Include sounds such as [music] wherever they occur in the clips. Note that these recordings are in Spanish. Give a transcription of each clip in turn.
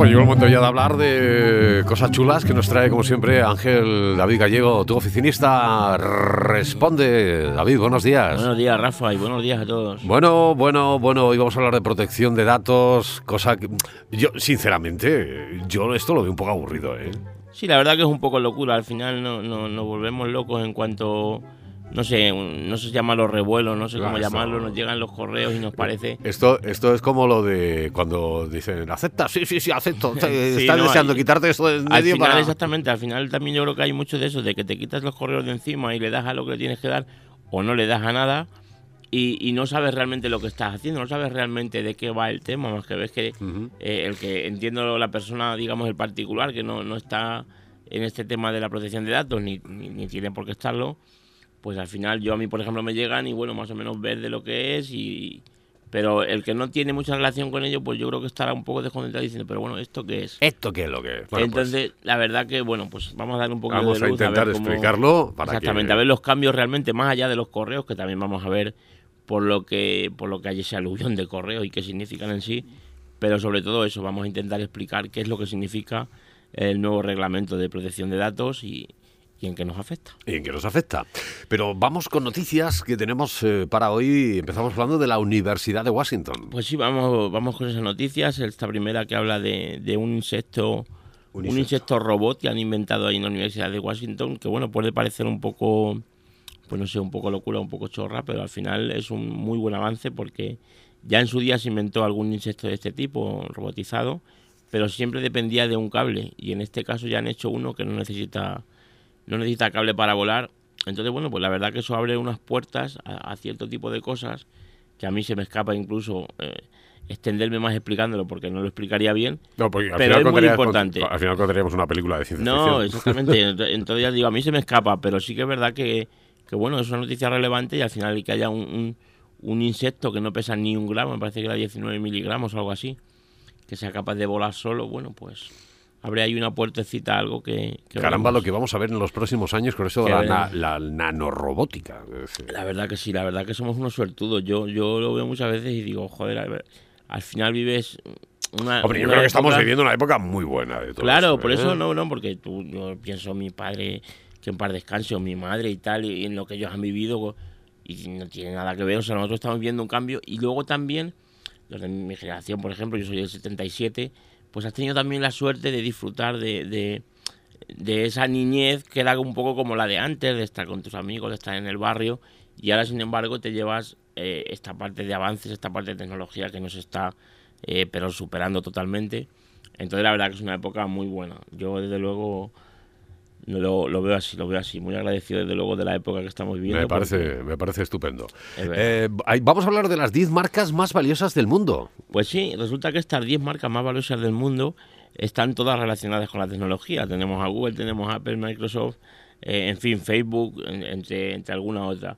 pues llegó el momento ya de hablar de cosas chulas que nos trae, como siempre, Ángel David Gallego, tu oficinista. Responde, David, buenos días. Buenos días, Rafa, y buenos días a todos. Bueno, bueno, bueno, hoy vamos a hablar de protección de datos, cosa que yo, sinceramente, yo esto lo veo un poco aburrido, ¿eh? Sí, la verdad que es un poco locura. Al final no, no, nos volvemos locos en cuanto no sé, no sé llamarlo revuelo, no sé cómo llamarlo, nos llegan los correos y nos parece... Esto, esto es como lo de cuando dicen, acepta, sí, sí, sí, acepto, [laughs] están deseando quitarte esto de medio al final, Exactamente, al final también yo creo que hay mucho de eso, de que te quitas los correos de encima y le das a lo que le tienes que dar o no le das a nada y, no sabes realmente lo que estás haciendo, no sabes realmente de qué va el tema, más que ves que eh, el que entiendo la persona, digamos, el particular, que no, no está en este tema de la protección de datos ni, ni tiene por qué estarlo, pues al final yo a mí, por ejemplo, me llegan y bueno, más o menos ver de lo que es y... Pero el que no tiene mucha relación con ello, pues yo creo que estará un poco desconcentrado diciendo, pero bueno, ¿esto qué es? ¿Esto qué es lo que es? Pues Entonces, la verdad que, bueno, pues vamos a dar un poco de luz. Vamos a intentar explicarlo para Exactamente, a ver los cambios realmente, más allá de los correos, que también vamos a ver por lo que, por lo que hay ese aluvión de correos y qué significan en sí. Pero sobre todo eso, vamos a intentar explicar qué es lo que significa el nuevo reglamento de protección de datos y, y en qué nos afecta. Y en qué nos afecta. Pero vamos con noticias que tenemos eh, para hoy. Empezamos hablando de la Universidad de Washington. Pues sí, vamos, vamos con esas noticias. Esta primera que habla de, un insecto. Un insecto. robot que han inventado ahí en la Universidad de Washington, que bueno, puede parecer un poco, pues no sé, un poco locura, un poco chorra, pero al final es un muy buen avance porque ya en su día se inventó algún insecto de este tipo, robotizado, pero siempre dependía de un cable y en este caso ya han hecho uno que no necesita no necesita cable para volar. Entonces, bueno, pues la verdad que eso abre unas puertas a, cierto tipo de cosas que a mí se me escapa incluso eh, extenderme más explicándolo porque no lo explicaría bien. No, porque al pero final es muy importante. Al final contaríamos una película de ciencia ficción. No, [laughs] exactamente. Entonces ya digo, a mí se me escapa, pero sí que es verdad que, que bueno, es una noticia relevante y al final que haya un, un, insecto que no pesa ni un gramo, me parece que era 19 miligramos o algo así, que sea capaz de volar solo, bueno, pues habría ahí una puertecita, algo que... Caramba, lo que vamos a ver en los próximos años con eso de la, nanorobótica. La verdad que sí, la verdad que somos unos suertudos. Yo, yo lo veo muchas veces y digo, joder, al final vives... Una, Hombre, yo creo que estamos viviendo una época muy buena de todo Claro, por eso ¿eh? no, no, porque tú, yo pienso mi padre que en par descanse o mi madre y tal, y en lo que ellos han vivido, y no tiene nada que ver, o sea, nosotros estamos viendo un cambio, y luego también, los de mi generación, por ejemplo, yo soy del 77, pues has tenido también la suerte de disfrutar de, de, esa niñez que era un poco como la de antes, de estar con tus amigos, de estar en el barrio, y ahora sin embargo te llevas eh, esta parte de avances, esta parte de tecnología que nos está eh, pero superando totalmente. Entonces la verdad que es una época muy buena. Yo desde luego lo, lo, veo así, lo veo así. Muy agradecido desde luego de la época que estamos viviendo. Me parece, me parece estupendo. Eh, vamos a hablar de las 10 marcas más valiosas del mundo. Pues sí, resulta que estas 10 marcas más valiosas del mundo están todas relacionadas con la tecnología. Tenemos a Google, tenemos a Apple, Microsoft, eh, en fin, Facebook, entre, entre alguna otra.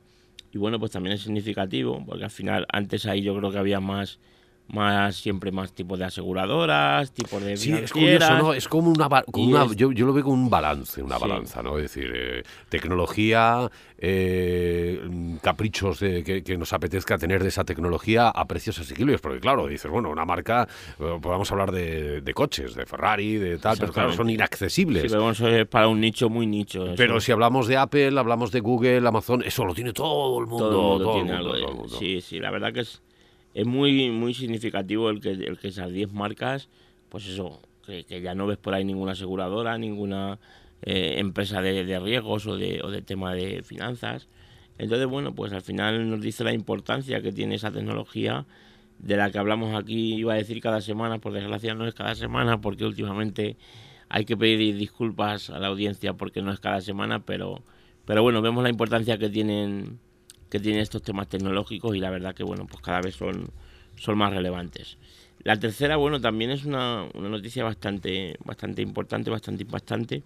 Y bueno, pues también es significativo, porque al final antes ahí yo creo que había más más siempre más tipos de aseguradoras, tipos de Sí, es curioso, ¿no? Es como una, yo, yo, lo veo como un balance, una balanza, ¿no? Es decir, eh, tecnología, eh, caprichos que, nos apetezca tener de esa tecnología a precios asequibles, porque claro, dices, bueno, una marca, eh, podemos hablar de, coches, de Ferrari, de tal, pero claro, son inaccesibles. Sí, pero es para un nicho muy nicho. Pero si hablamos de Apple, hablamos de Google, Amazon, eso lo tiene todo el mundo. Todo, el mundo, Sí, sí, la verdad que es es muy, muy significativo el que, el que esas 10 marcas, pues eso, que, ya no ves por ahí ninguna aseguradora, ninguna eh, empresa de, de, riesgos o de, o de tema de finanzas. Entonces, bueno, pues al final nos dice la importancia que tiene esa tecnología de la que hablamos aquí, iba a decir cada semana, por desgracia no es cada semana, porque últimamente hay que pedir disculpas a la audiencia porque no es cada semana, pero, pero bueno, vemos la importancia que tienen que tiene estos temas tecnológicos y la verdad que bueno, pues cada vez son, son más relevantes. La tercera, bueno, también es una, una noticia bastante, bastante importante, bastante impactante,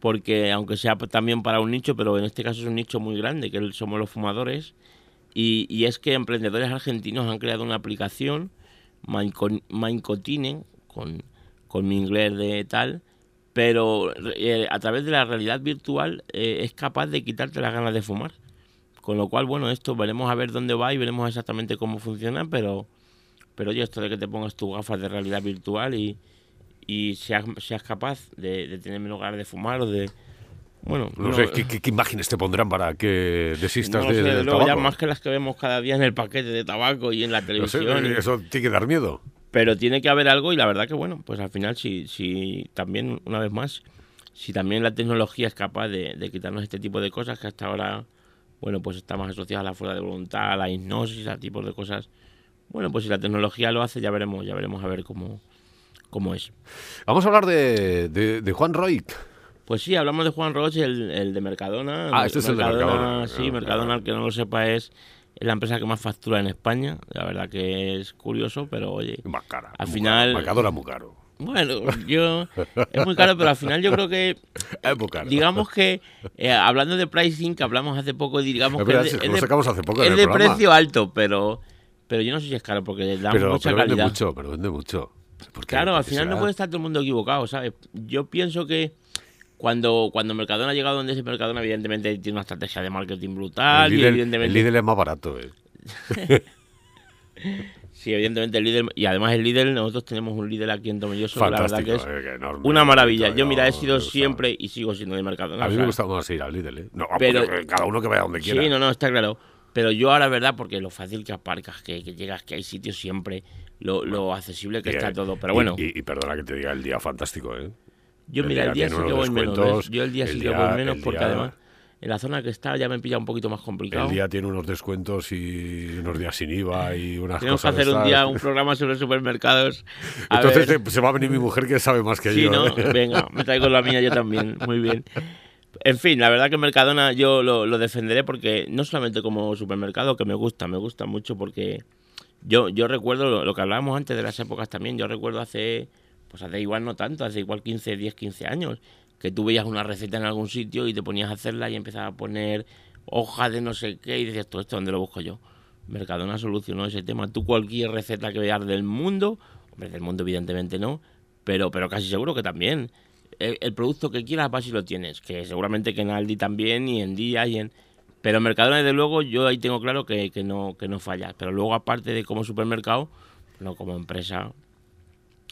porque aunque sea también para un nicho, pero en este caso es un nicho muy grande, que somos los fumadores, y, y es que emprendedores argentinos han creado una aplicación, Mindcotine, con, con mi inglés de tal, pero eh, a través de la realidad virtual eh, es capaz de quitarte las ganas de fumar. Con lo cual, bueno, esto veremos a ver dónde va y veremos exactamente cómo funciona, pero, pero oye, esto de que te pongas tus gafas de realidad virtual y, y seas, seas capaz de, de tener menos ganas de fumar o de... Bueno, No, sé, ¿qué, qué- qué imágenes te pondrán para que desistas no de, del luego ya tabaco? más que las que vemos cada día en el paquete de tabaco y en la No sé, televisión. y- eso tiene que dar miedo. Pero tiene que haber algo y la verdad que bueno, pues al final si, si también, una vez más, si también la tecnología es capaz de, de quitarnos este tipo de cosas que hasta ahora, bueno, pues está más asociada a la fuerza de voluntad, a la hipnosis, a tipos de cosas. Bueno, pues si la tecnología lo hace, ya veremos, ya veremos a ver cómo, cómo es. Vamos a hablar de, de- de Juan Roig. Pues sí, hablamos de Juan Roche, el, el de Mercadona. Ah, este es el de Mercadona. Sí, Ah, Mercadona, al que no lo sepa, es la empresa que más factura en España. La verdad que es curioso, pero oye, Más cara. Al final- caro, Mercadona muy caro. Bueno, yo es muy caro, pero al final yo creo que [laughs] Es muy caro. digamos que eh, hablando de pricing que hablamos hace poco, digamos Es que verdad, es es de, es de- sacamos hace poco en el de precio alto, pero pero yo no sé si es caro porque da pero, mucha pero vende mucho, pero vende mucho. Claro, ¿Por al final no puede estar todo el mundo equivocado, ¿sabes? Yo pienso que cuando, cuando Mercadona ha llegado donde ese Mercadona, evidentemente tiene una estrategia de marketing brutal el y líder, evidentemente el líder es más barato. eh. [laughs] Sí, evidentemente el líder. Y además el líder, nosotros tenemos un líder aquí en Tomelloso, que la verdad Fantástico. que es eh, enorme. una maravilla. Yo, mira, he sido siempre y sigo siendo de Mercadona. A mí me gusta más ir al líder. ¿eh? No, Pero- cada uno que vaya donde quiera. Sí, no, no, está claro. Pero yo ahora, verdad, porque lo fácil que aparcas, que, que llegas, que hay sitios siempre, lo, lo accesible que Y, está eh, todo. Pero bueno, Y, y perdona que te diga el día fantástico, ¿eh? yo el mira, el día día sí que voy menos. ¿ves? Yo el día el sí que voy menos porque día- además en la zona que está ya me pilla un poquito más complicado. El día tiene unos descuentos y unos días sin IVA y unas Tenemos que cosas. hacer un día un programa sobre supermercados. [laughs] A Entonces ver. eh, se va a venir mi mujer que sabe más que Sí, yo. ¿no? ¿eh? [laughs] Venga, me traigo la mía yo también. Muy bien. En fin, la verdad que Mercadona yo lo, lo defenderé porque no solamente como supermercado, que me gusta, me gusta mucho porque yo, yo recuerdo lo, lo que hablábamos antes de las épocas también, yo recuerdo hace, pues hace igual no tanto, hace igual 15, 10, 15 años, que tú veías una receta en algún sitio y te ponías a hacerla y empezabas a poner hoja de no sé qué y decías, todo esto, ¿dónde lo busco yo? Mercadona solucionó ese tema. Tú cualquier receta que veas del mundo, hombre, del mundo evidentemente no, pero, pero casi seguro que también. El, el producto que quieras vas y lo tienes, que seguramente que en Aldi también y en Día y en... Pero Mercadona, desde luego, yo ahí tengo claro que, que no, que no falla. Pero luego, aparte de como supermercado, no como empresa,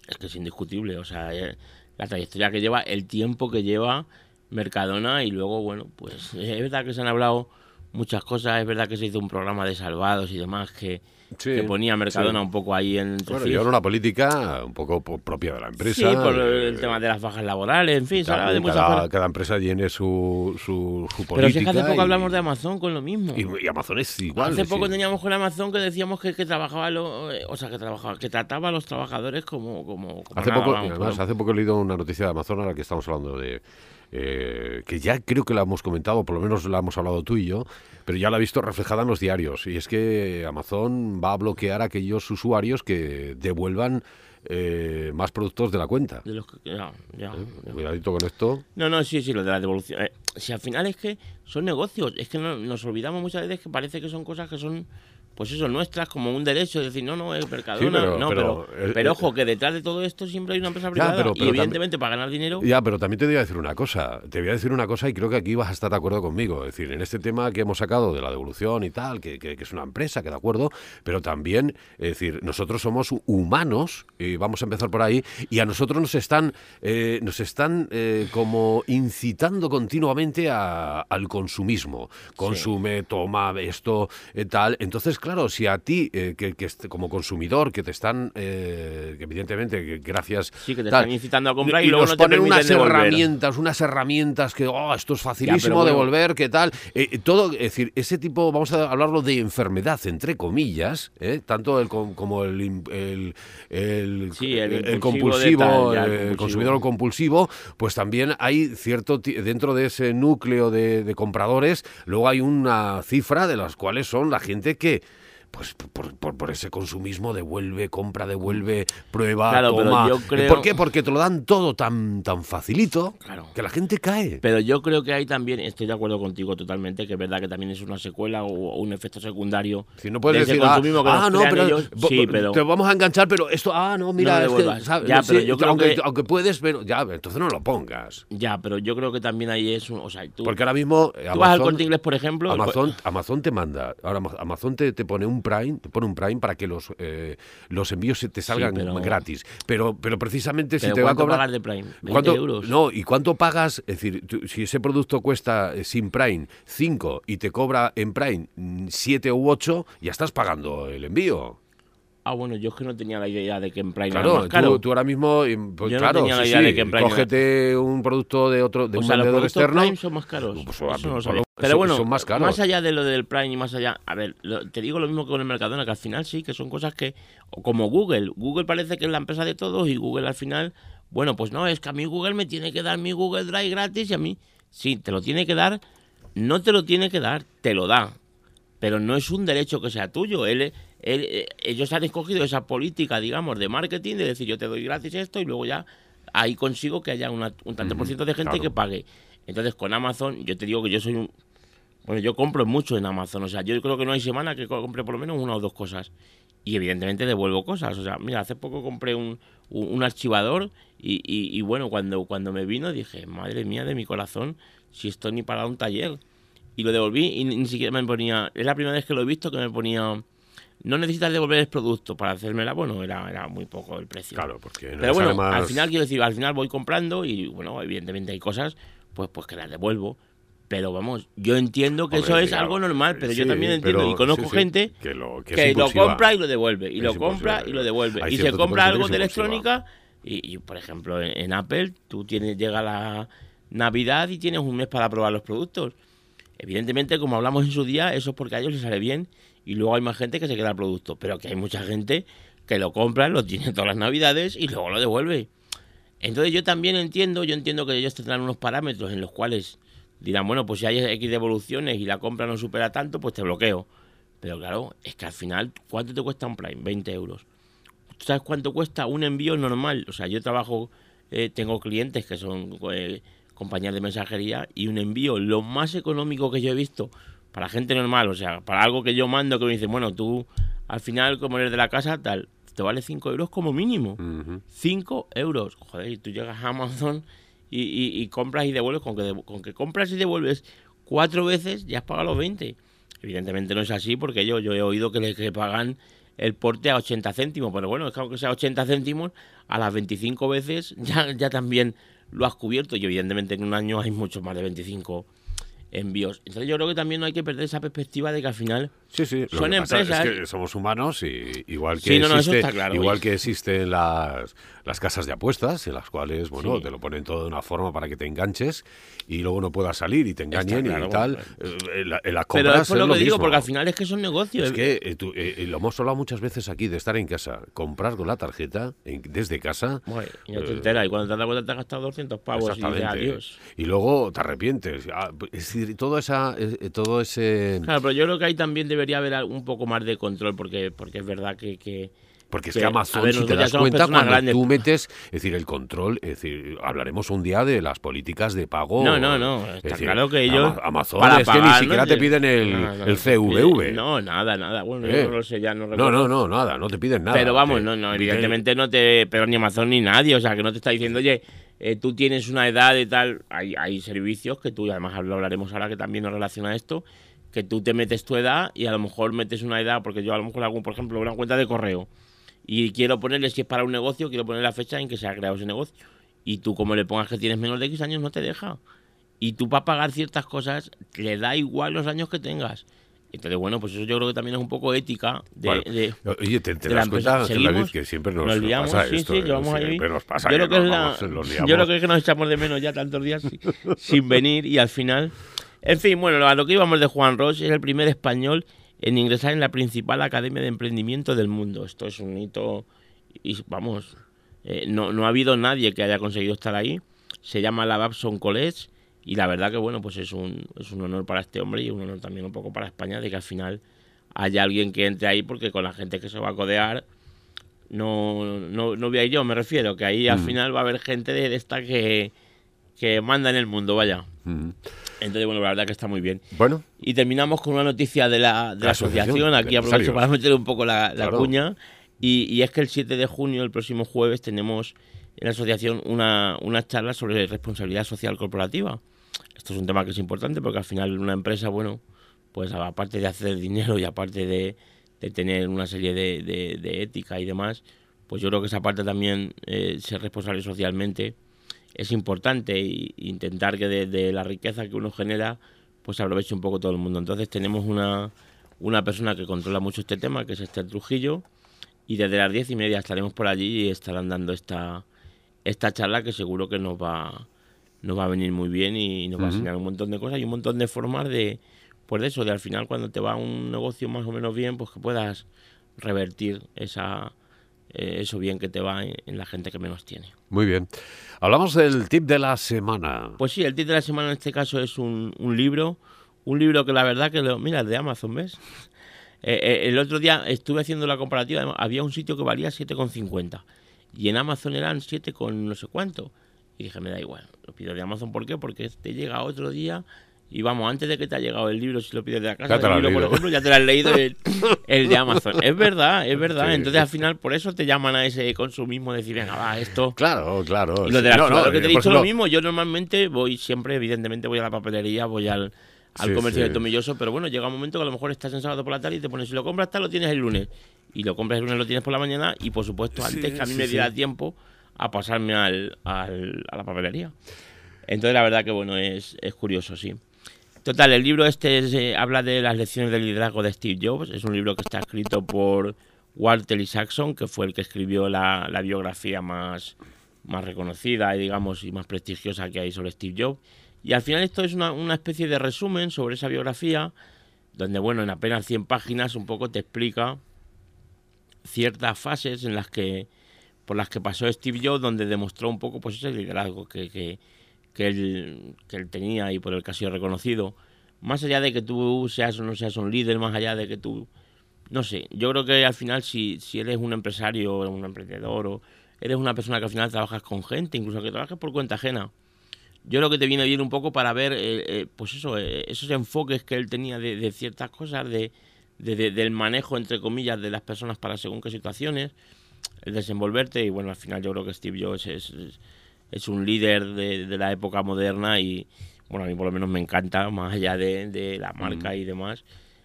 es que es indiscutible. O sea, eh, la trayectoria que lleva, el tiempo que lleva Mercadona y luego, bueno, pues es verdad que se han hablado muchas cosas, es verdad que se hizo un programa de salvados y demás que, Sí, que ponía Mercadona sí. un poco ahí en el Bueno, una política un poco po- propia de la empresa. Sí, por eh, el tema de las bajas laborales, en fin, se hablaba de muchas cada, cosas. cada empresa tiene su, su, su política. Pero si es que hace poco y- hablamos de Amazon con lo mismo. Y, y Amazon es igual. hace poco teníamos con Amazon que decíamos que, que trabajaba lo- eh, o sea, que trabajaba, que trataba a los trabajadores como, como, como Hace nada, poco, vamos, además, como- hace poco he leído una noticia de Amazon a la que estamos hablando de. Eh, que ya creo que la hemos comentado, por lo menos la hemos hablado tú y yo, pero ya la he visto reflejada en los diarios. Y es que Amazon va a bloquear a aquellos usuarios que devuelvan eh, más productos de la cuenta. de los que- ya, ya, ya. Cuidadito con esto. No, no, sí, sí, lo de la devolución. Eh, si al final es que son negocios, es que no- nos olvidamos muchas veces que parece que son cosas que son, pues eso, nuestras, como un derecho, es decir, no, no, es Mercadona, pero- no, pero, pero, eh, pero, ojo, que detrás de todo esto siempre hay una empresa privada y evidentemente para ganar dinero, Ya, pero también te voy a decir una cosa. Te voy a decir una cosa y creo que aquí vas a estar de acuerdo conmigo. Es decir, en este tema que hemos sacado de la devolución y tal, que, que- que es una empresa, que de acuerdo, pero también, es decir, nosotros somos humanos, y vamos a empezar por ahí, y a nosotros nos están, eh, nos están eh, como incitando continuamente a- al consumismo. Consume, toma esto, eh, tal. Entonces, claro, si a ti, eh, que, como consumidor, que te están, eh, que evidentemente, que gracias... sí que te tal, están incitando a comprar y, y luego nos no te ponen unas devolver. herramientas, unas herramientas que, oh, esto es facilísimo bueno. de volver, ¿qué tal? Eh, todo, es decir, ese tipo, vamos a hablarlo de enfermedad, entre comillas, ¿eh? tanto el com- como el, el, el, Sí, el compulsivo, tal, ya, el consumidor compulsivo, pues también hay cierto, dentro de ese núcleo de, de compradores, luego hay una cifra de las cuales son la gente que pues por, por- por ese consumismo devuelve, compra, devuelve, prueba, Claro, pero yo creo- ¿Por qué? Porque te lo dan todo tan, tan facilito Claro. que la gente cae. Pero yo creo que hay también, estoy de acuerdo contigo totalmente, que es verdad que también es una secuela o un efecto secundario. Si no puedes de decir, ah, que ah, no, pero, ellos. Sí, pero- te vamos a enganchar, pero esto, ah, no, mira, No es que, devuelvas. ¿sabes? Ya, Sí, pero yo creo aunque, que- aunque puedes, pero ya, entonces no lo pongas. Ya, pero yo creo que también ahí es un. O sea, tú, Porque ahora mismo tú vas al corte inglés, por ejemplo. Amazon, Amazon te manda, ahora Ama- Amazon te, te pone un un Prime, te pone un Prime para que los, eh, los envíos se te salgan gratis. Pero, pero precisamente si te va a cobrar... de Prime? ¿Cuánto, euros? No, ¿y cuánto pagas? Es decir, si ese producto cuesta eh, sin Prime 5 y te cobra en Prime 7 u 8, ya estás pagando el envío. Ah, bueno, yo es que no tenía la idea de que en Prime era más caro. Tú, tú ahora mismo, pues, yo claro, no tenía la idea de que en Prime cógete un producto de otro, de un vendedor externo. Prime son más caros. Pues, Pero bueno, son más, caros. más, allá de lo del Prime y más allá, a ver, te digo lo mismo que con el Mercadona, que al final sí, que son cosas que, como Google, Google parece que es la empresa de todos y Google al final, bueno, pues no, es que a mí Google me tiene que dar mi Google Drive gratis y a mí, sí, te lo tiene que dar, no te lo tiene que dar, te lo da, pero no es un derecho que sea tuyo, él eh, ellos han escogido esa política, digamos, de marketing, de decir yo te doy gratis esto y luego ya ahí consigo que haya un tanto por ciento de gente que pague. Entonces con Amazon, yo te digo que yo soy un... Bueno, yo compro mucho en Amazon, o sea, yo creo que no hay semana que compre por lo menos una o dos cosas. Y evidentemente devuelvo cosas, o sea, mira, hace poco compré un, un, archivador y, y, bueno, cuando, cuando me vino dije, madre mía de mi corazón, si esto ni para un taller. Y lo devolví y ni siquiera me ponía, es la primera vez que lo he visto que me ponía no necesitas devolver el producto para hacérmela, bueno, era, era muy poco el precio. Claro, porque Pero bueno, al final quiero decir, al final voy comprando y bueno, evidentemente hay cosas pues pues que las devuelvo. Pero vamos, yo entiendo que eso es algo normal, pero yo también entiendo y conozco gente que, lo, compra y lo devuelve, y lo compra y lo devuelve. y se compra algo de electrónica y, por ejemplo en, Apple tú tienes llega la Navidad y tienes un mes para probar los productos. Evidentemente, como hablamos en su día, eso es porque a ellos les sale bien y luego hay más gente que se queda el producto, pero que hay mucha gente que lo compra, lo tiene todas las navidades y luego lo devuelve. Entonces yo también entiendo, yo entiendo que ellos tendrán unos parámetros en los cuales dirán, bueno, pues si hay X devoluciones y la compra no supera tanto, pues te bloqueo. Pero claro, es que al final, ¿cuánto te cuesta un Prime? 20 euros. ¿Tú sabes cuánto cuesta un envío normal? O sea, yo trabajo, eh, tengo clientes que son eh, compañías de mensajería y un envío, lo más económico que yo he visto para gente normal, o sea, para algo que yo mando que me dice, bueno, tú al final como eres de la casa, tal, te vale 5 euros como mínimo. 5 euros. Joder, y tú llegas a Amazon y, compras y devuelves, con que, con que compras y devuelves cuatro veces, ya has pagado los 20. Evidentemente no es así porque yo, yo he oído que le pagan el porte a 80 céntimos, pero bueno, es que aunque sea 80 céntimos, a las 25 veces ya, ya también lo has cubierto y evidentemente en un año hay mucho más de 25 envíos. Entonces yo creo que también no hay que perder esa perspectiva de que al final sí, sí. son empresas... es que somos humanos y igual que, existe, igual que existen las, las casas de apuestas en las cuales, bueno, te lo ponen todo de una forma para que te enganches y luego no puedas salir y te engañen y tal. Eh, en, las compras Pero es lo que digo, porque al final es que son negocios. Es que eh, eh, lo hemos hablado muchas veces aquí de estar en casa, comprar con la tarjeta desde casa. y no te enteras y cuando te das cuenta te has gastado 200 pavos y adiós. Y luego te arrepientes. Ah, es decir, todo, esa, todo ese... Claro, pero yo creo que ahí también debería haber un poco más de control porque, porque es verdad que, que porque es que, Amazon, si te das cuenta, cuando tú metes, es decir, el control, es decir, hablaremos un día de las políticas de pago. No, no, no. Está claro que ellos. Amazon es que ni siquiera te piden el, el CVV. No, nada, nada. Bueno, yo no lo sé, ya no recuerdo. No, no, no, nada, no te piden nada. Pero vamos, no, no, evidentemente no te. Pero ni Amazon ni nadie, o sea, que no te está diciendo, oye. Eh, tú tienes una edad y tal, hay, hay servicios que tú, además lo hablaremos ahora que también nos relaciona a esto, que tú te metes tu edad y a lo mejor metes una edad, porque yo a lo mejor hago, por ejemplo, una cuenta de correo y quiero ponerle, si es para un negocio, quiero poner la fecha en que se ha creado ese negocio. Y tú, como le pongas que tienes menos de X años, no te deja. Y tú, para pagar ciertas cosas, le da igual los años que tengas. Entonces, bueno, pues eso yo creo que también es un poco ética de, Oye, ¿te, te das cuenta, que siempre nos, pasa sí, esto, sí, que vamos ahí. Nos pasa yo, creo que, es la, [laughs] yo creo que es que nos echamos de menos ya tantos días sin, venir y al final... En fin, bueno, a lo que íbamos de Juan Roche es el primer español en ingresar en la principal academia de emprendimiento del mundo. Esto es un hito y vamos, eh, no, no, ha habido nadie que haya conseguido estar ahí. Se llama la Babson College y la verdad que bueno, pues es un, es un honor para este hombre y un honor también un poco para España de que al final haya alguien que entre ahí porque con la gente que se va a codear no, no, no voy a ir yo, me refiero, que ahí al mm. final va a haber gente de, esta que, que manda en el mundo, vaya. Mm. Entonces, bueno, la verdad que está muy bien. Bueno. Y terminamos con una noticia de la, de la, asociación. Aquí aprovecho para meter un poco la, cuña. Y, es que el 7 de junio, el próximo jueves, tenemos en la asociación una, una charla sobre responsabilidad social corporativa. Esto es un tema que es importante porque al final una empresa, bueno, pues aparte de hacer dinero y aparte de, de tener una serie de, de, ética y demás, pues yo creo que esa parte también, eh, ser responsable socialmente, es importante e intentar que de, la riqueza que uno genera, pues aproveche un poco todo el mundo. Entonces tenemos una, una persona que controla mucho este tema, que es Esther Trujillo, y desde las diez y media estaremos por allí y estarán dando esta, esta charla que seguro que nos va, nos va a venir muy bien y nos va a enseñar un montón de cosas y un montón de formas de, pues de eso, de al final cuando te va un negocio más o menos bien, pues que puedas revertir esa, eh, eso bien que te va en, la gente que menos tiene. Muy bien. Hablamos del tip de la semana. Pues sí, el tip de la semana en este caso es un, un libro, un libro que la verdad que lo, mira, de Amazon, ¿ves? [laughs] Eh, eh, el otro día estuve haciendo la comparativa, había un sitio que valía 7,50 y en Amazon eran 7 con no sé cuánto. Y dije, me da igual, lo pido de Amazon, ¿por qué? Porque te llega otro día y vamos, antes de que te haya llegado el libro, si lo pides de la casa, el libro, por ejemplo, ya te lo has leído el, [laughs] de Amazon. Es verdad, es verdad. Entonces al final, por eso te llaman a ese consumismo, decir, venga, va, esto. Claro, claro. Y lo de la, no, que te he dicho lo mismo, yo normalmente voy siempre, evidentemente, voy a la papelería, voy al, al comercio de tomilloso, pero bueno, llega un momento que a lo mejor estás en sábado por la tarde y te pones, si lo compras tal, lo tienes el lunes. Y lo compras el lunes, lo tienes por la mañana y por supuesto, antes que a mí me diera tiempo a pasarme al, al, a la papelería. Entonces la verdad que bueno, es, es curioso, sí. Total, el libro este eh, habla de las lecciones del liderazgo de Steve Jobs. Es un libro que está escrito por Walter Isaacson, que fue el que escribió la, biografía más, más reconocida y digamos y más prestigiosa que hay sobre Steve Jobs. Y al final esto es una, especie de resumen sobre esa biografía, donde bueno, en apenas 100 páginas un poco te explica ciertas fases en las que por las que pasó Steve Jobs, donde demostró un poco pues ese liderazgo que, que él, que él tenía y por el que ha sido reconocido. Más allá de que tú seas o no seas un líder, más allá de que tú... No sé, yo creo que al final si, si eres un empresario un emprendedor o eres una persona que al final trabajas con gente, incluso que trabajes por cuenta ajena, yo creo que te viene bien un poco para ver, eh, eh, pues eso, eh, esos enfoques que él tenía de, ciertas cosas, de, del manejo, entre comillas, de las personas para según qué situaciones, el desenvolverte y bueno, al final yo creo que Steve Jobs es un líder de, de, la época moderna y, bueno, a mí por lo menos me encanta, más allá de, de la marca mm. y demás.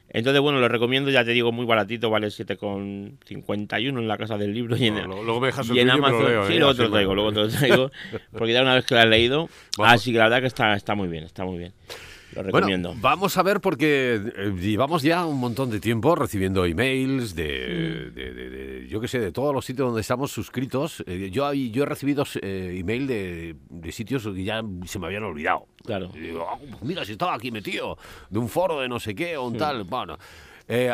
Entonces, bueno, lo recomiendo, ya te digo, muy baratito, vale 7,51 en la casa del libro y en, luego me dejas y en Amazon. sí, ¿eh? luego te lo traigo, luego te lo traigo, porque ya una vez que lo has leído, [laughs] así que la verdad que está, está muy bien, está muy bien. Lo recomiendo. Bueno, vamos a ver porque eh, llevamos ya un montón de tiempo recibiendo emails de, mm. yo qué sé, de todos los sitios donde estamos suscritos. Eh, yo, yo he recibido eh, email de, sitios que ya se me habían olvidado. Claro. digo, ah, pues mira, si estaba aquí metido, de un foro de no sé qué o un tal. Bueno,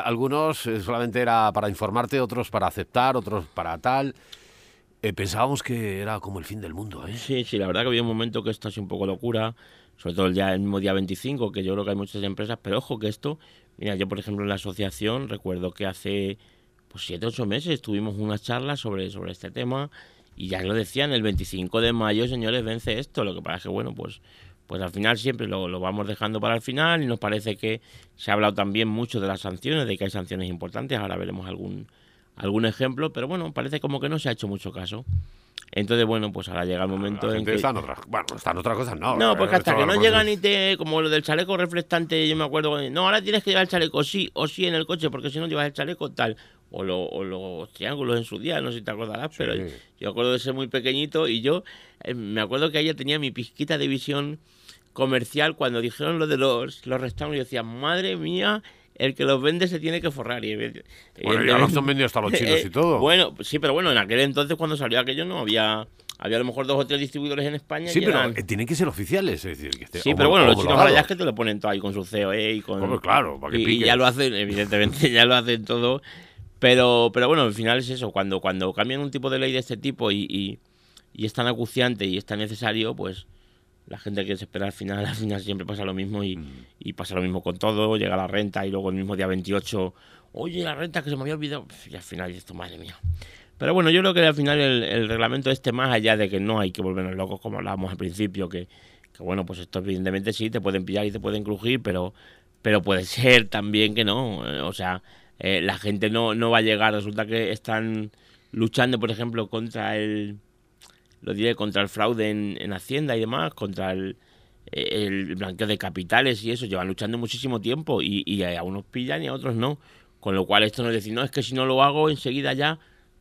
algunos solamente era para informarte, otros para aceptar, otros para tal. Pensábamos que era como el fin del mundo, ¿eh? Sí, sí, la verdad que había un momento que esto es un poco locura sobre todo el, día, el mismo día 25, que yo creo que hay muchas empresas, pero ojo que esto, mira, yo por ejemplo en la asociación recuerdo que hace pues 7 ocho meses tuvimos una charla sobre, sobre este tema y ya lo decían, el 25 de mayo, señores, vence esto, lo que pasa es que bueno, pues pues al final siempre lo, lo, vamos dejando para el final y nos parece que se ha hablado también mucho de las sanciones, de que hay sanciones importantes, ahora veremos algún, algún ejemplo, pero bueno, parece como que no se ha hecho mucho caso. Entonces, bueno, pues ahora llega el momento en que... Están otras, bueno, están otras cosas, no. No, pues hasta que no llegan y te... Como lo del chaleco reflectante, yo me acuerdo... No, ahora tienes que llevar el chaleco sí o sí en el coche, porque si no llevas el chaleco tal. O, los triángulos en su día, no sé si te acordarás, pero yo acuerdo de ser muy pequeñito y yo eh, me acuerdo que ella tenía mi pizquita de visión comercial cuando dijeron lo de los, los restaurantes. Yo decía, madre mía, el que los vende se tiene que forrar. Y, bueno, ya los han vendido hasta los [laughs] chinos y todo. Bueno, sí, pero bueno, en aquel entonces cuando salió aquello no había... Había a lo mejor dos o tres distribuidores en España. Sí, pero eh, tienen que ser oficiales. Es decir, que sí, pero bueno, los chinos ahora ya es que te lo ponen todo ahí con su COE y con. claro, para que y, ya lo hacen, [laughs] evidentemente, ya lo hacen todo. Pero, pero bueno, al final es eso. Cuando, cuando cambian un tipo de ley de este tipo y, y, y es tan acuciante y es tan necesario, pues la gente que se espera al final, al final siempre pasa lo mismo y, y, pasa lo mismo con todo, llega la renta y luego el mismo día 28, oye, la renta que se me había olvidado, y al final esto, madre mía. Pero bueno, yo creo que al final el, reglamento este, más allá de que no hay que volvernos locos como hablábamos al principio, que, que bueno, pues esto evidentemente sí, te pueden pillar y te pueden crujir, pero, pero puede ser también que no, eh, o sea, eh, la gente no, no va a llegar, resulta que están luchando, por ejemplo, contra el lo diré, contra el fraude en, Hacienda y demás, contra el, blanqueo de capitales y eso, llevan luchando muchísimo tiempo y, a unos pillan y a otros no. Con lo cual esto no es decir, no, es que si no lo hago enseguida ya...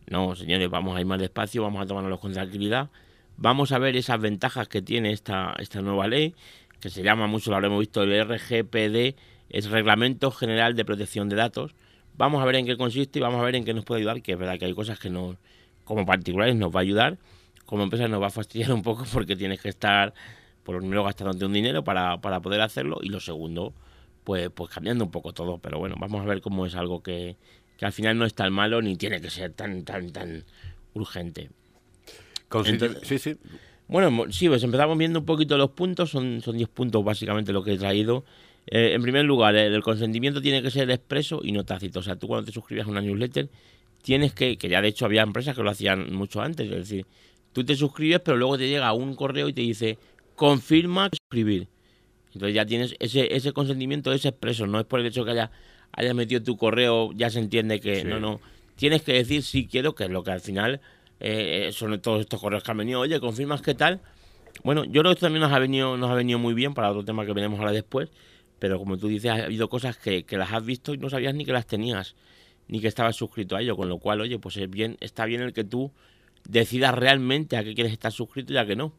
No, señores, vamos a ir más despacio, vamos a tomarnos con tranquilidad. Vamos a ver esas ventajas que tiene esta, esta nueva ley, que se llama mucho, lo habremos visto, el RGPD, es Reglamento General de Protección de Datos. Vamos a ver en qué consiste y vamos a ver en qué nos puede ayudar, que es verdad que hay cosas que no, como particulares nos va a ayudar, como empresa nos va a fastidiar un poco porque tienes que estar, por lo primero, gastándote un dinero para, para poder hacerlo y lo segundo, pues, pues cambiando un poco todo. Pero bueno, vamos a ver cómo es algo que, que al final no es tan malo ni tiene que ser tan, tan, tan urgente. sí, sí. Bueno, sí, pues empezamos viendo un poquito los puntos, son 10 puntos básicamente lo que he traído. Eh, en primer lugar, el, consentimiento tiene que ser expreso y no tácito. O sea, tú cuando te suscribes a una newsletter, tienes que, que ya de hecho había empresas que lo hacían mucho antes, es decir, tú te suscribes, pero luego te llega un correo y te dice, confirma suscribir. Entonces ya tienes ese, ese consentimiento es expreso, no es por el hecho que haya, haya metido tu correo, ya se entiende que no, no. Tienes que decir si quiero, que es lo que al final eh, son todos estos correos que han venido, oye, confirmas qué tal. Bueno, yo creo que esto también nos ha venido, nos ha venido muy bien para otro tema que veremos ahora después, pero como tú dices, ha habido cosas que, que las has visto y no sabías ni que las tenías, ni que estabas suscrito a ello, con lo cual, oye, pues es bien, está bien el que tú decidas realmente a qué quieres estar suscrito y a qué no.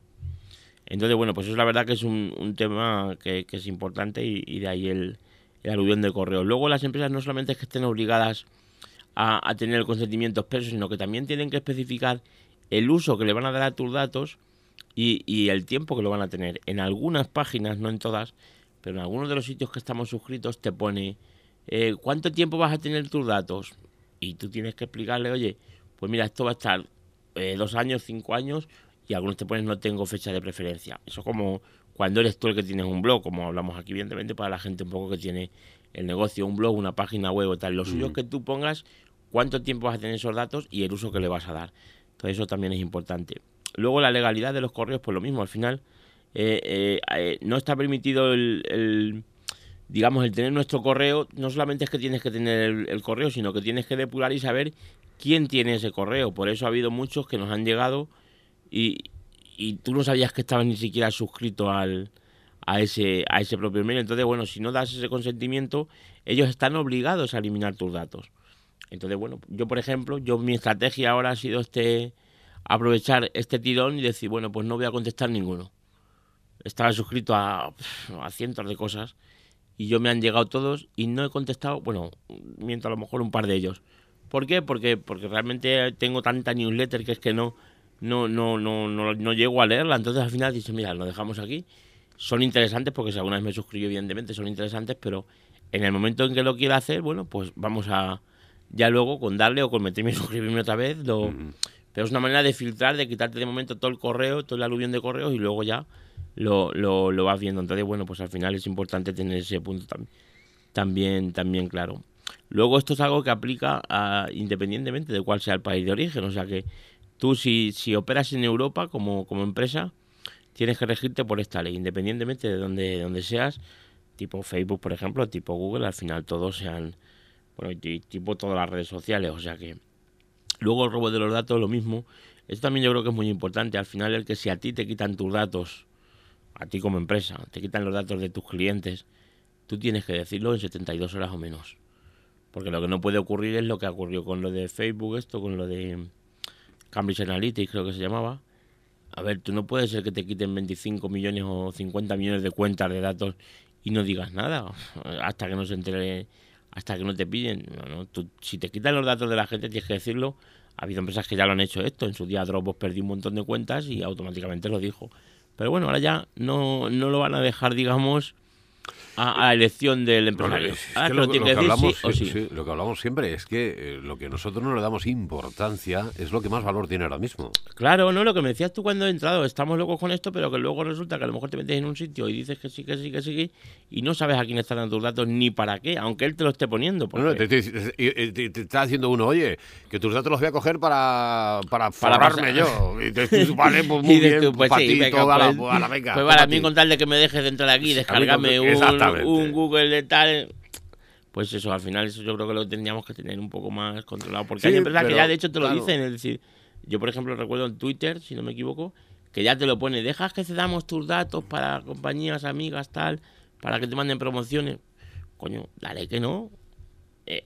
Entonces, bueno, pues eso la verdad que es un, tema que, es importante y, de ahí el, el, aluvión de correo. Luego las empresas no solamente es que estén obligadas a, tener el consentimiento expreso, sino que también tienen que especificar el uso que le van a dar a tus datos y, el tiempo que lo van a tener. En algunas páginas, no en todas, pero en algunos de los sitios que estamos suscritos te pone eh, cuánto tiempo vas a tener tus datos. Y tú tienes que explicarle, oye, pues mira, esto va a estar eh, dos años, cinco años, y algunos te ponen no tengo fecha de preferencia. Eso como cuando eres tú el que tienes un blog, como hablamos aquí, evidentemente, para la gente un poco que tiene el negocio, un blog, una página web o tal. Lo suyo es que tú pongas cuánto tiempo vas a tener esos datos y el uso que le vas a dar. Entonces eso también es importante. Luego la legalidad de los correos, pues lo mismo, al final eh, eh, no está permitido el, digamos, el tener nuestro correo, no solamente es que tienes que tener el, correo, sino que tienes que depurar y saber quién tiene ese correo. Por eso ha habido muchos que nos han llegado y, y tú no sabías que estabas ni siquiera suscrito al, a, ese, a ese propio mail. Entonces, bueno, si no das ese consentimiento, ellos están obligados a eliminar tus datos. Entonces, bueno, yo por ejemplo, yo mi estrategia ahora ha sido este aprovechar este tirón y decir, bueno, pues no voy a contestar ninguno. Estaba suscrito a, a cientos de cosas y yo me han llegado todos y no he contestado, bueno, miento a lo mejor un par de ellos. ¿Por qué? Porque, porque realmente tengo tanta newsletter que es que no, no, no, no, no, no llego a leerla. Entonces al final dice, mira, lo dejamos aquí. Son interesantes porque si alguna vez me suscribo, evidentemente son interesantes, pero en el momento en que lo quiera hacer, bueno, pues vamos a ya luego con darle o con meterme y suscribirme otra vez. Lo, Pero es una manera de filtrar, de quitarte de momento todo el correo, todo el aluvión de correos y luego ya lo, lo, lo vas viendo. Entonces, bueno, pues al final es importante tener ese punto también, también, también claro. Luego esto es algo que aplica independientemente de cuál sea el país de origen. O sea que tú si, si operas en Europa como, como empresa, tienes que regirte por esta ley, independientemente de donde, donde seas, tipo Facebook, por ejemplo, tipo Google, al final todos sean, bueno, tipo todas las redes sociales. O sea que luego el robo de los datos, lo mismo. Esto también yo creo que es muy importante. Al final el que si a ti te quitan tus datos a ti como empresa, te quitan los datos de tus clientes, tú tienes que decirlo en 72 horas o menos. Porque lo que no puede ocurrir es lo que ocurrió con lo de Facebook, esto, con lo de Cambridge Analytics, creo que se llamaba. A ver, tú no puedes ser que te quiten 25 millones o 50 millones de cuentas de datos y no digas nada [laughs] hasta que no se entere, hasta que no te piden. No, Tú, si te quitan los datos de la gente, tienes que decirlo. Ha habido empresas que ya lo han hecho esto. En su día Dropbox perdió un montón de cuentas y automáticamente lo dijo. Pero bueno, ahora ya no, no lo van a dejar, digamos, a, la elección del empresario. lo, que hablamos, siempre es que eh, lo que nosotros no le damos importancia es lo que más valor tiene ahora mismo. Claro, no, lo que me decías tú cuando he entrado, estamos locos con esto, pero que luego resulta que a lo mejor te metes en un sitio y dices que sí, que sí, que sí, y no sabes a quién están dando tus datos ni para qué, aunque él te lo esté poniendo. Porque... te, está haciendo uno, oye, que tus datos los voy a coger para, para forrarme yo. Y te [laughs] vale, pues muy bien, pues, para ti, toda la, pues, venga. Pues a mí con tal de que me dejes de entrar aquí, descargarme un un Google de tal. Pues eso, al final eso yo creo que lo tendríamos que tener un poco más controlado. Porque hay empresas que ya de hecho te lo dicen. Es decir, yo por ejemplo recuerdo en Twitter, si no me equivoco, que ya te lo pone, dejas que cedamos tus datos para compañías, amigas, tal, para que te manden promociones. Coño, dale que no. Eh,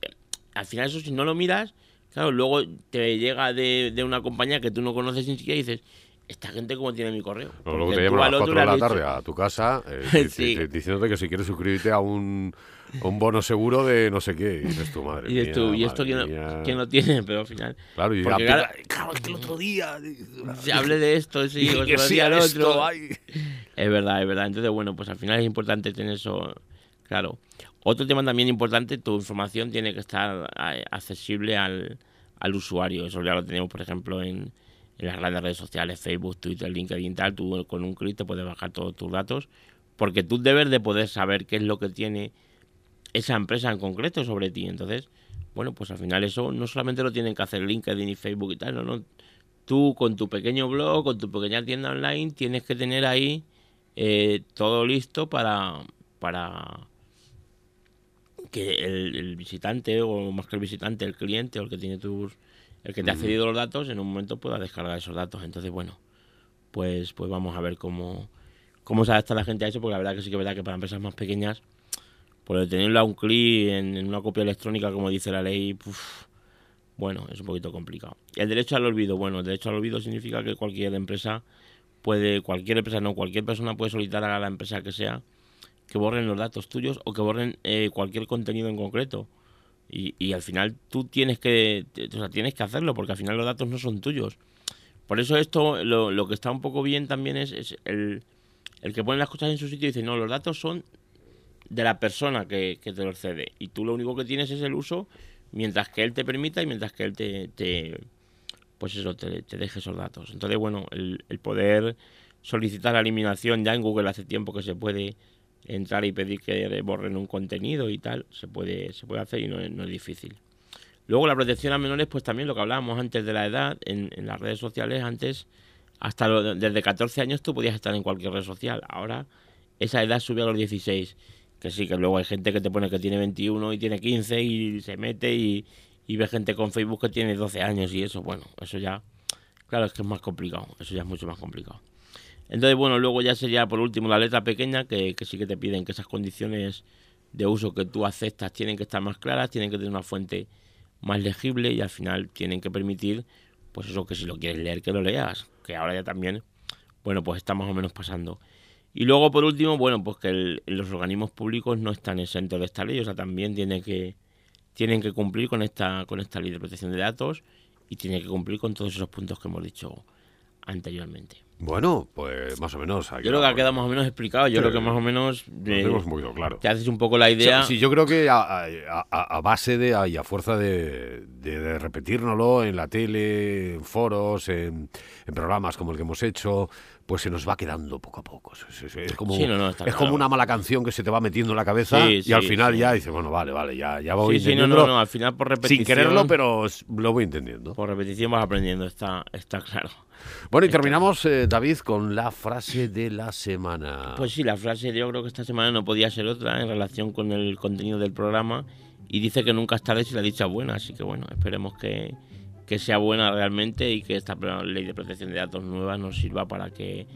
al final eso si no lo miras, claro, luego te llega de, de una compañía que tú no conoces ni siquiera y dices, esta gente cómo tiene mi correo. luego te llaman a las 4 de la tarde a tu casa [laughs] eh, diciéndote que si quieres suscribirte a un, un, bono seguro de no sé qué. Y dices tu madre. [laughs] Y, mía, tú, ¿y esto quién no, no, tiene? Pero al final. Claro, y porque, claro, [laughs] claro, es que el otro día. Se hable de esto, sí, o se sí, otro. Esto, es verdad, es verdad. Entonces, bueno, pues al final es importante tener eso claro. Otro tema también importante, tu información tiene que estar eh, accesible al, al usuario. Eso ya lo tenemos, por ejemplo, en en las grandes redes sociales, Facebook, Twitter, LinkedIn, tal, tú con un clic te puedes bajar todos tus datos, porque tú debes de poder saber qué es lo que tiene esa empresa en concreto sobre ti. Entonces, bueno, pues al final eso no solamente lo tienen que hacer LinkedIn y Facebook y tal, no, no. Tú con tu pequeño blog, con tu pequeña tienda online, tienes que tener ahí eh, todo listo para, para que el, el, visitante, o más que el visitante, el cliente o el que tiene tus el que te ha cedido los datos en un momento pueda descargar esos datos. Entonces, bueno, pues, pues vamos a ver cómo, cómo se adapta la gente a eso, porque la verdad que sí que es verdad que para empresas más pequeñas, por tenerlo a un clic en, una copia electrónica, como dice la ley, bueno, es un poquito complicado. El derecho al olvido, bueno, el derecho al olvido significa que cualquier empresa puede, cualquier empresa, no, cualquier persona puede solicitar a la empresa que sea que borren los datos tuyos o que borren eh, cualquier contenido en concreto. Y, y, al final tú tienes que, o sea, tienes que hacerlo porque al final los datos no son tuyos. Por eso esto, lo, lo que está un poco bien también es, es, el, el que pone las cosas en su sitio y dice, no, los datos son de la persona que, que, te los cede. Y tú lo único que tienes es el uso mientras que él te permita y mientras que él te, pues eso, te, deje esos datos. Entonces, bueno, el poder solicitar la eliminación ya en Google hace tiempo que se puede entrar y pedir que borren un contenido y tal, se puede, se puede hacer y no, es difícil. Luego la protección a menores, pues también lo que hablábamos antes de la edad, en, las redes sociales, antes, hasta desde 14 años tú podías estar en cualquier red social, ahora esa edad sube a los 16, que sí, que luego hay gente que te pone que tiene 21 y tiene 15 y se mete y, y ve gente con Facebook que tiene 12 años y eso, bueno, eso ya, claro, es que es más complicado, eso ya es mucho más complicado. Entonces, bueno, luego ya sería por último la letra pequeña, que, sí que te piden que esas condiciones de uso que tú aceptas tienen que estar más claras, tienen que tener una fuente más legible y al final tienen que permitir, pues eso que si lo quieres leer, que lo leas, que ahora ya también, bueno, pues está más o menos pasando. Y luego, por último, bueno, pues que los organismos públicos no están exentos de esta ley, o sea, también tienen que, tienen que cumplir con esta, con esta ley de protección de datos y tienen que cumplir con todos esos puntos que hemos dicho anteriormente. Bueno, pues más o menos. Yo creo que ha quedado más o menos explicado. Yo creo que más o menos. Eh, muy claro. Te haces un poco la idea. Sí, yo creo que a, base de. y a fuerza de, de, repetírnoslo en la tele, en foros, en, programas como el que hemos hecho, pues se nos va quedando poco a poco. Es, como, es como una mala canción que se te va metiendo en la cabeza y al final ya dices, bueno, vale, vale, ya, ya voy entendiendo. no, no, al final por repetición. Sin quererlo, pero lo voy entendiendo. Por repetición vas aprendiendo, está, está claro. Bueno, y terminamos, eh, David, con la frase de la semana. Pues sí, la frase yo creo que esta semana no podía ser otra en relación con el contenido del programa y dice que nunca es tarde si la dicha es buena, así que bueno, esperemos que, que sea buena realmente y que esta ley de protección de datos nueva nos sirva para que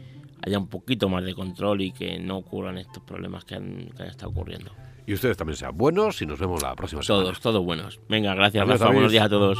haya un poquito más de control y que no ocurran estos problemas que han, que han estado ocurriendo. Y ustedes también sean buenos y nos vemos la próxima semana. Todos, todos buenos. Venga, gracias, Rafa. Buenos días a todos.